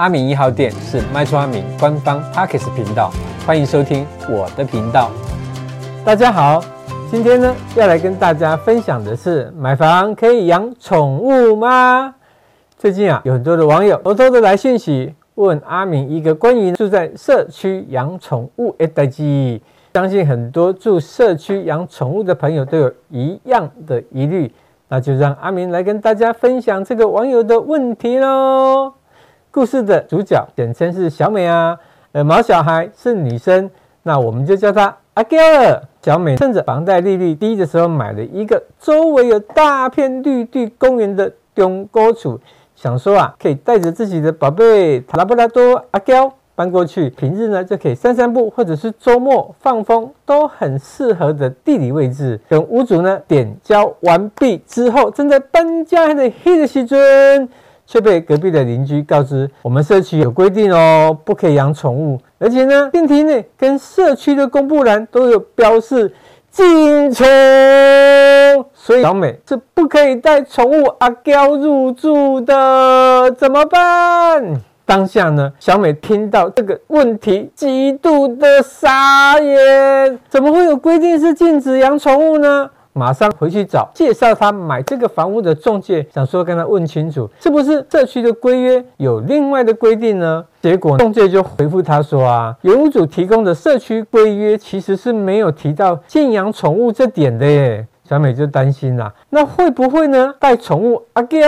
阿明一号店是卖厝阿明官方 Podcast 频道，欢迎收听我的频道。大家好，今天呢要来跟大家分享的是买房可以养宠物吗？最近啊有很多的网友偷偷的来讯息问阿明一个关于住在社区养宠物的代志，相信很多住社区养宠物的朋友都有一样的疑虑，那就让阿明来跟大家分享这个网友的问题喽。故事的主角简称是小美啊，呃，毛小孩是女生，那我们就叫她阿娇了。小美趁着房贷利率低的时候，买了一个周围有大片绿地公园的中古厝，想说啊，可以带着自己的宝贝拉布拉多阿娇搬过去，平日呢就可以散散步，或者是周末放风，都很适合的地理位置。等屋主呢点交完毕之后，正在搬家的黑的时阵。却被隔壁的邻居告知，我们社区有规定哦，不可以养宠物，而且呢，电梯内跟社区的公布栏都有标示禁宠，所以小美是不可以带宠物阿娇入住的，怎么办？当下呢，小美听到这个问题，极度的傻眼，怎么会有规定是禁止养宠物呢？马上回去找介绍他买这个房屋的中介，想说跟他问清楚，是不是社区的规约有另外的规定呢？结果中介就回复他说啊，原屋主提供的社区规约其实是没有提到禁养宠物这点的耶。小美就担心啦，那会不会呢？带宠物阿娇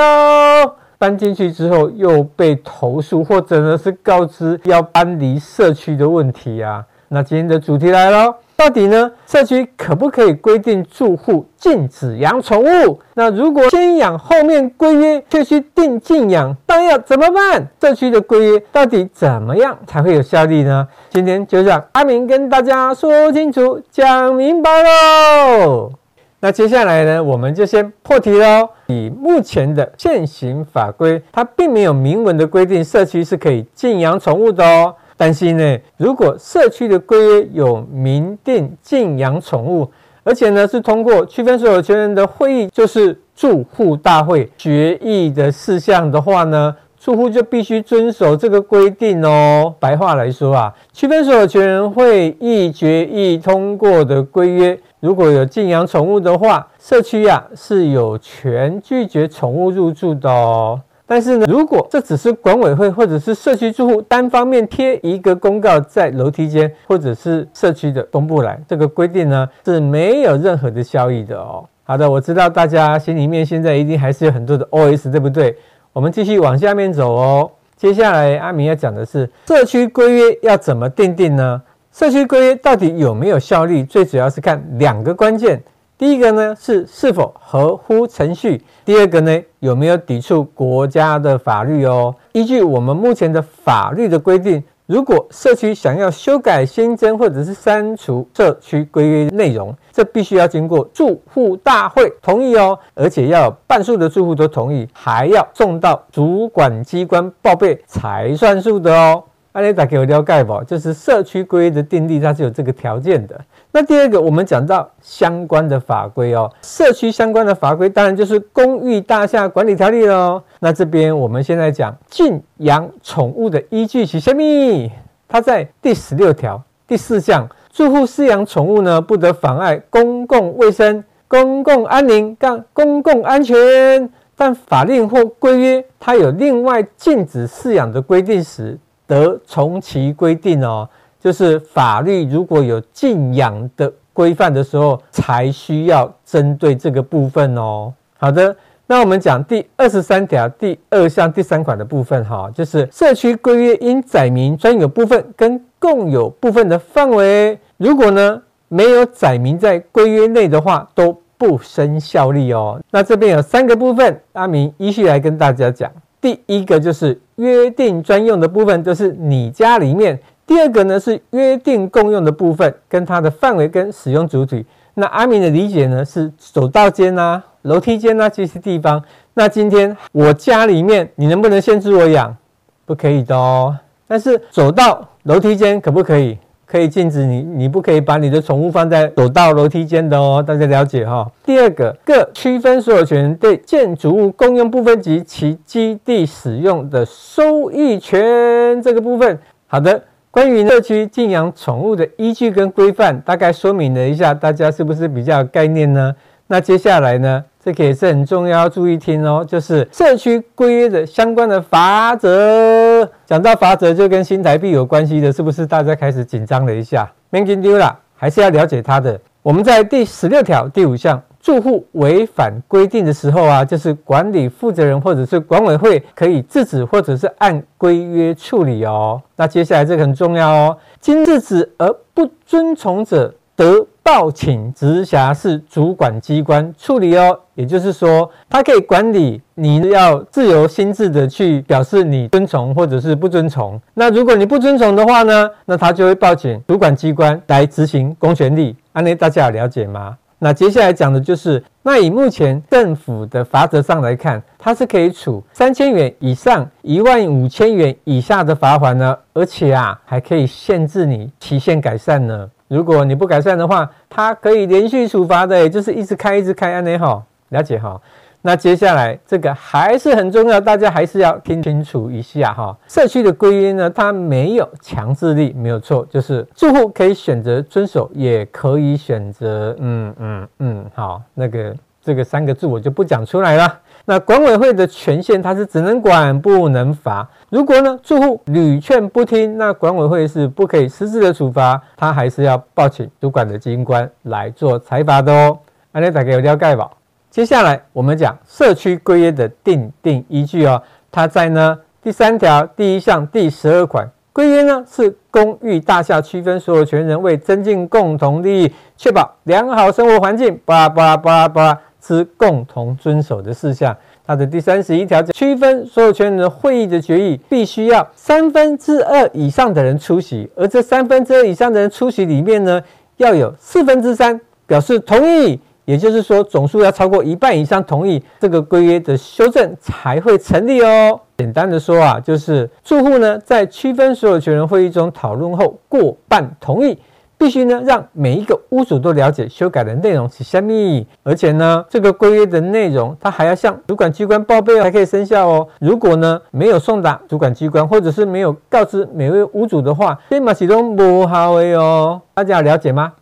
搬进去之后又被投诉，或者呢是告知要搬离社区的问题啊？那今天的主题来了。到底呢？社区可不可以规定住户禁止养宠物？那如果先养后面规约却需定禁养，那要怎么办？社区的规约到底怎么样才会有效力呢？今天就让阿明跟大家说清楚、讲明白喽。那接下来呢，我们就先破题喽。以目前的现行法规，它并没有明文的规定社区是可以禁养宠物的哦。担心呢，如果社区的规约有明定禁养宠物，而且呢是通过区分所有权人的会议，就是住户大会决议的事项的话呢，住户就必须遵守这个规定哦。白话来说啊，区分所有权人会议决议通过的规约，如果有禁养宠物的话，社区呀是有权拒绝宠物入住的哦。但是呢，如果这只是管委会或者是社区住户单方面贴一个公告在楼梯间或者是社区的公布栏，这个规定呢是没有任何的效益的哦。好的，我知道大家心里面现在一定还是有很多的 OS，对不对？我们继续往下面走哦。接下来阿明要讲的是社区规约要怎么订定呢？社区规约到底有没有效力？最主要是看两个关键。第一个呢是是否合乎程序，第二个呢有没有抵触国家的法律哦。依据我们目前的法律的规定，如果社区想要修改、新增或者是删除社区规约内容，这必须要经过住户大会同意哦，而且要半数的住户都同意，还要送到主管机关报备才算数的哦。阿你大家有了解不？就是社区规约的订立，它是有这个条件的。那第二个，我们讲到相关的法规哦，社区相关的法规，当然就是《公寓大厦管理条例》喽。那这边我们现在讲禁养宠物的依据是什么？它在第十六条第四项，住户饲养宠物呢，不得妨碍公共卫生、公共安宁、杠公共安全。但法令或规约它有另外禁止饲养的规定时，得从其规定哦。就是法律如果有禁养的规范的时候，才需要针对这个部分哦。好的，那我们讲第二十三条第二项第三款的部分哈，就是社区规约应载明专有部分跟共有部分的范围，如果呢没有载明在规约内的话，都不生效力哦。那这边有三个部分，阿明依序来跟大家讲。第一个就是约定专用的部分，就是你家里面。第二个呢是约定共用的部分，跟它的范围跟使用主体。那阿明的理解呢是走道间啊、楼梯间啊这些地方。那今天我家里面，你能不能限制我养？不可以的哦。但是走道、楼梯间可不可以？可以禁止你，你不可以把你的宠物放在走道、楼梯间的哦，大家了解哈、第二个，各区分所有权对建筑物公用部分及其基地使用的收益权这个部分。好的，关于社区禁养宠物的依据跟规范，大概说明了一下，大家是不是比较有概念呢？那接下来呢？这个也是很重要，要注意听哦。就是社区规约的相关的法则，讲到法则就跟新台币有关系的，是不是？大家开始紧张了一下，没紧丢啦，还是要了解它的。我们在第十六条第五项，住户违反规定的时候啊，就是管理负责人或者是管委会可以制止或者是按规约处理哦。那接下来这个很重要哦，经制止而不遵从者，得报请直辖市主管机关处理哦，也就是说，他可以管理，你要自由心智的去表示你遵从或者是不遵从。那如果你不遵从的话呢，那他就会报请主管机关来执行公权力。安内大家有了解吗？那接下来讲的就是，那以目前政府的罚则上来看，它是可以处三千元以上一万五千元以下的罚款呢，而且啊，还可以限制你期限改善呢。如果你不改善的话，它可以连续处罚的，就是一直开一直开，安内好，了解哈。那接下来这个还是很重要，大家还是要听清楚一下哈。社区的规约呢，它没有强制力，没有错，就是住户可以选择遵守，也可以选择嗯嗯嗯，好，那个这个三个字我就不讲出来了。那管委会的权限，它是只能管不能罚。如果呢住户屡劝不听，那管委会是不可以实质的处罚，他还是要报请主管的机关来做裁罚的哦。安内大家有了解吧？接下来我们讲社区规约的订定依据哦，它在呢第三条第一项第十二款，规约呢是公寓大厦区分所有权人为增进共同利益，确保良好生活环境，巴拉巴拉巴拉巴拉。之共同遵守的事项，它的第三十一条区分所有权人的会议的决议，必须要三分之二以上的人出席，而这三分之二以上的人出席里面呢，要有四分之三表示同意，也就是说总数要超过一半以上同意，这个规约的修正才会成立哦。简单的说啊，就是住户呢在区分所有权人会议中讨论后过半同意。必须呢，让每一个屋主都了解修改的内容是什么，而且呢，这个规约的内容，它还要向主管机关报备，才可以生效哦。如果呢，没有送达主管机关，或者是没有告知每位屋主的话，立马启动不好的哦。大家了解吗？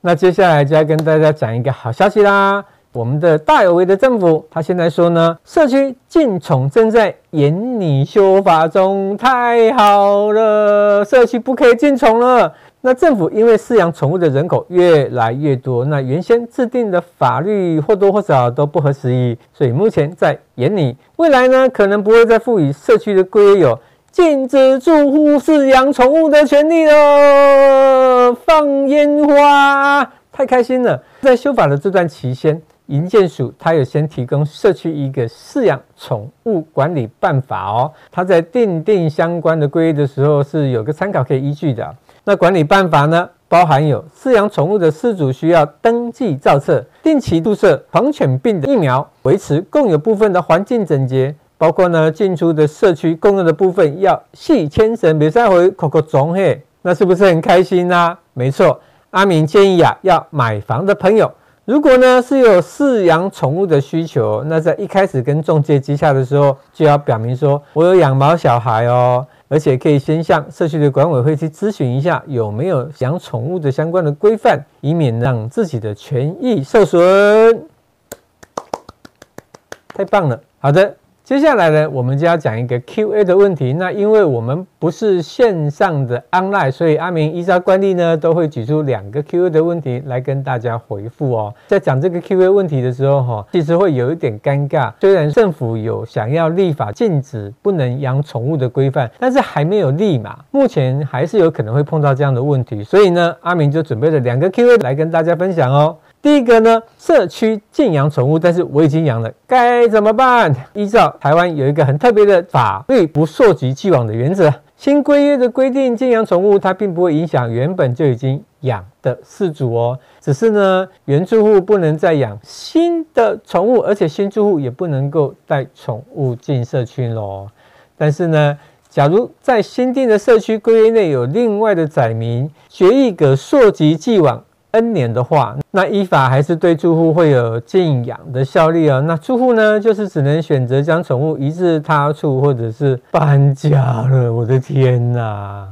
那接下来就要跟大家讲一个好消息啦。我们的大有为的政府，他现在说呢，社区禁宠正在研拟修法中，太好了，社区不可以禁宠了。那政府因为饲养宠物的人口越来越多，那原先制定的法律或多或少都不合时宜，所以目前在研拟。未来呢，可能不会再赋予社区的规约有禁止住户饲养宠物的权利了。放烟花，太开心了！在修法的这段期间，营建署它有先提供社区一个饲养宠物管理办法哦，它在订定相关的规约的时候是有个参考可以依据的。那管理办法呢，包含有饲养宠物的饲主需要登记造册，定期注射狂犬病的疫苗，维持共有部分的环境整洁，包括呢进出的社区共用的部分要系牵绳，别再回口口总嘿，那是不是很开心啊？没错，阿明建议啊，要买房的朋友，如果呢是有饲养宠物的需求，那在一开始跟中介接洽的时候，就要表明说我有养毛小孩哦。而且可以先向社区的管委会去咨询一下有没有养宠物的相关的规范，以免让自己的权益受损。太棒了，好的。接下来呢，我们就要讲一个 Q&A 的问题。那因为我们不是线上的 online，所以阿明依照惯例呢，都会举出两个 Q&A 的问题来跟大家回复哦。在讲这个 Q&A 问题的时候，哈，其实会有一点尴尬。虽然政府有想要立法禁止不能养宠物的规范，但是还没有立嘛，目前还是有可能会碰到这样的问题。所以呢，阿明就准备了两个 Q&A 来跟大家分享哦。第一个呢，社区禁养宠物，但是我已经养了，该怎么办？依照台湾有一个很特别的法律，不溯及既往的原则。新规约的规定，禁养宠物它并不会影响原本就已经养的饲主哦，只是呢，原住户不能再养新的宠物，而且新住户也不能够带宠物进社区喽。但是呢，假如在新订的社区规约内有另外的载明，决议可溯及既往 N 年的话，那依法还是对住户会有禁养的效力哦。那住户呢，就是只能选择将宠物移至他处，或者是搬家了。我的天哪！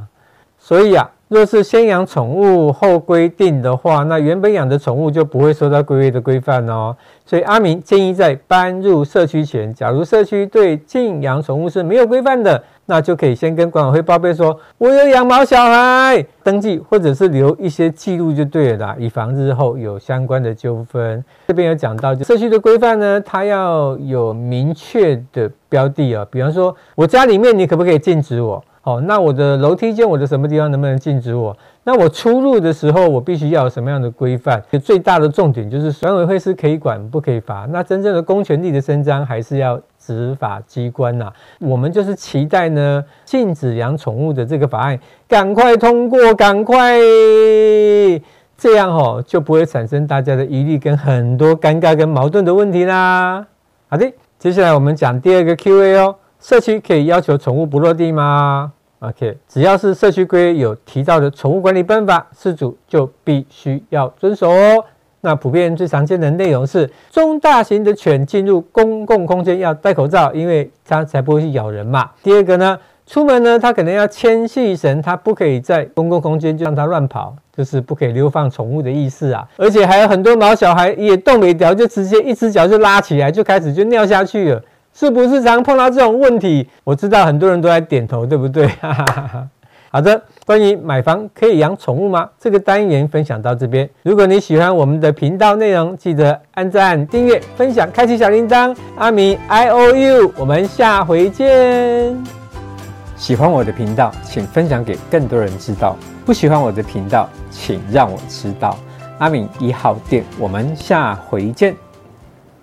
所以啊。若是先养宠物后规定的话，那原本养的宠物就不会受到规约的规范哦。所以阿明建议在搬入社区前，假如社区对禁养宠物是没有规范的，那就可以先跟管委会报备说，我有养毛小孩，登记或者是留一些记录就对了啦，以防日后有相关的纠纷。这边有讲到，就社区的规范呢，它要有明确的标的啊，比方说我家里面你可不可以禁止我？好，那我的楼梯间，我的什么地方能不能禁止我？那我出入的时候，我必须要有什么样的规范？最大的重点就是，管委会是可以管，不可以罚。那真正的公权力的伸张，还是要执法机关呐。我们就是期待呢，禁止养宠物的这个法案赶快通过，赶快，这样哦，就不会产生大家的疑虑跟很多尴尬跟矛盾的问题啦。好的，接下来我们讲第二个 Q&A 哦。社区可以要求宠物不落地吗？OK，只要是社区规有提到的宠物管理办法，饲主就必须要遵守哦。那普遍最常见的内容是，中大型的犬进入公共空间要戴口罩，因为它才不会去咬人嘛。第二个呢，出门呢，它可能要牵系绳，它不可以在公共空间就让它乱跑，就是不可以流放宠物的意思啊。而且还有很多毛小孩也动不了，就直接一只脚就拉起来，就开始就尿下去了。是不是常碰到这种问题？我知道很多人都在点头，对不对？好的，关于买房可以养宠物吗？这个单元分享到这边。如果你喜欢我们的频道内容，记得按赞、订阅、分享、开启小铃铛。阿明 I O U，我们下回见。喜欢我的频道，请分享给更多人知道；不喜欢我的频道，请让我知道。阿明一号店，我们下回见。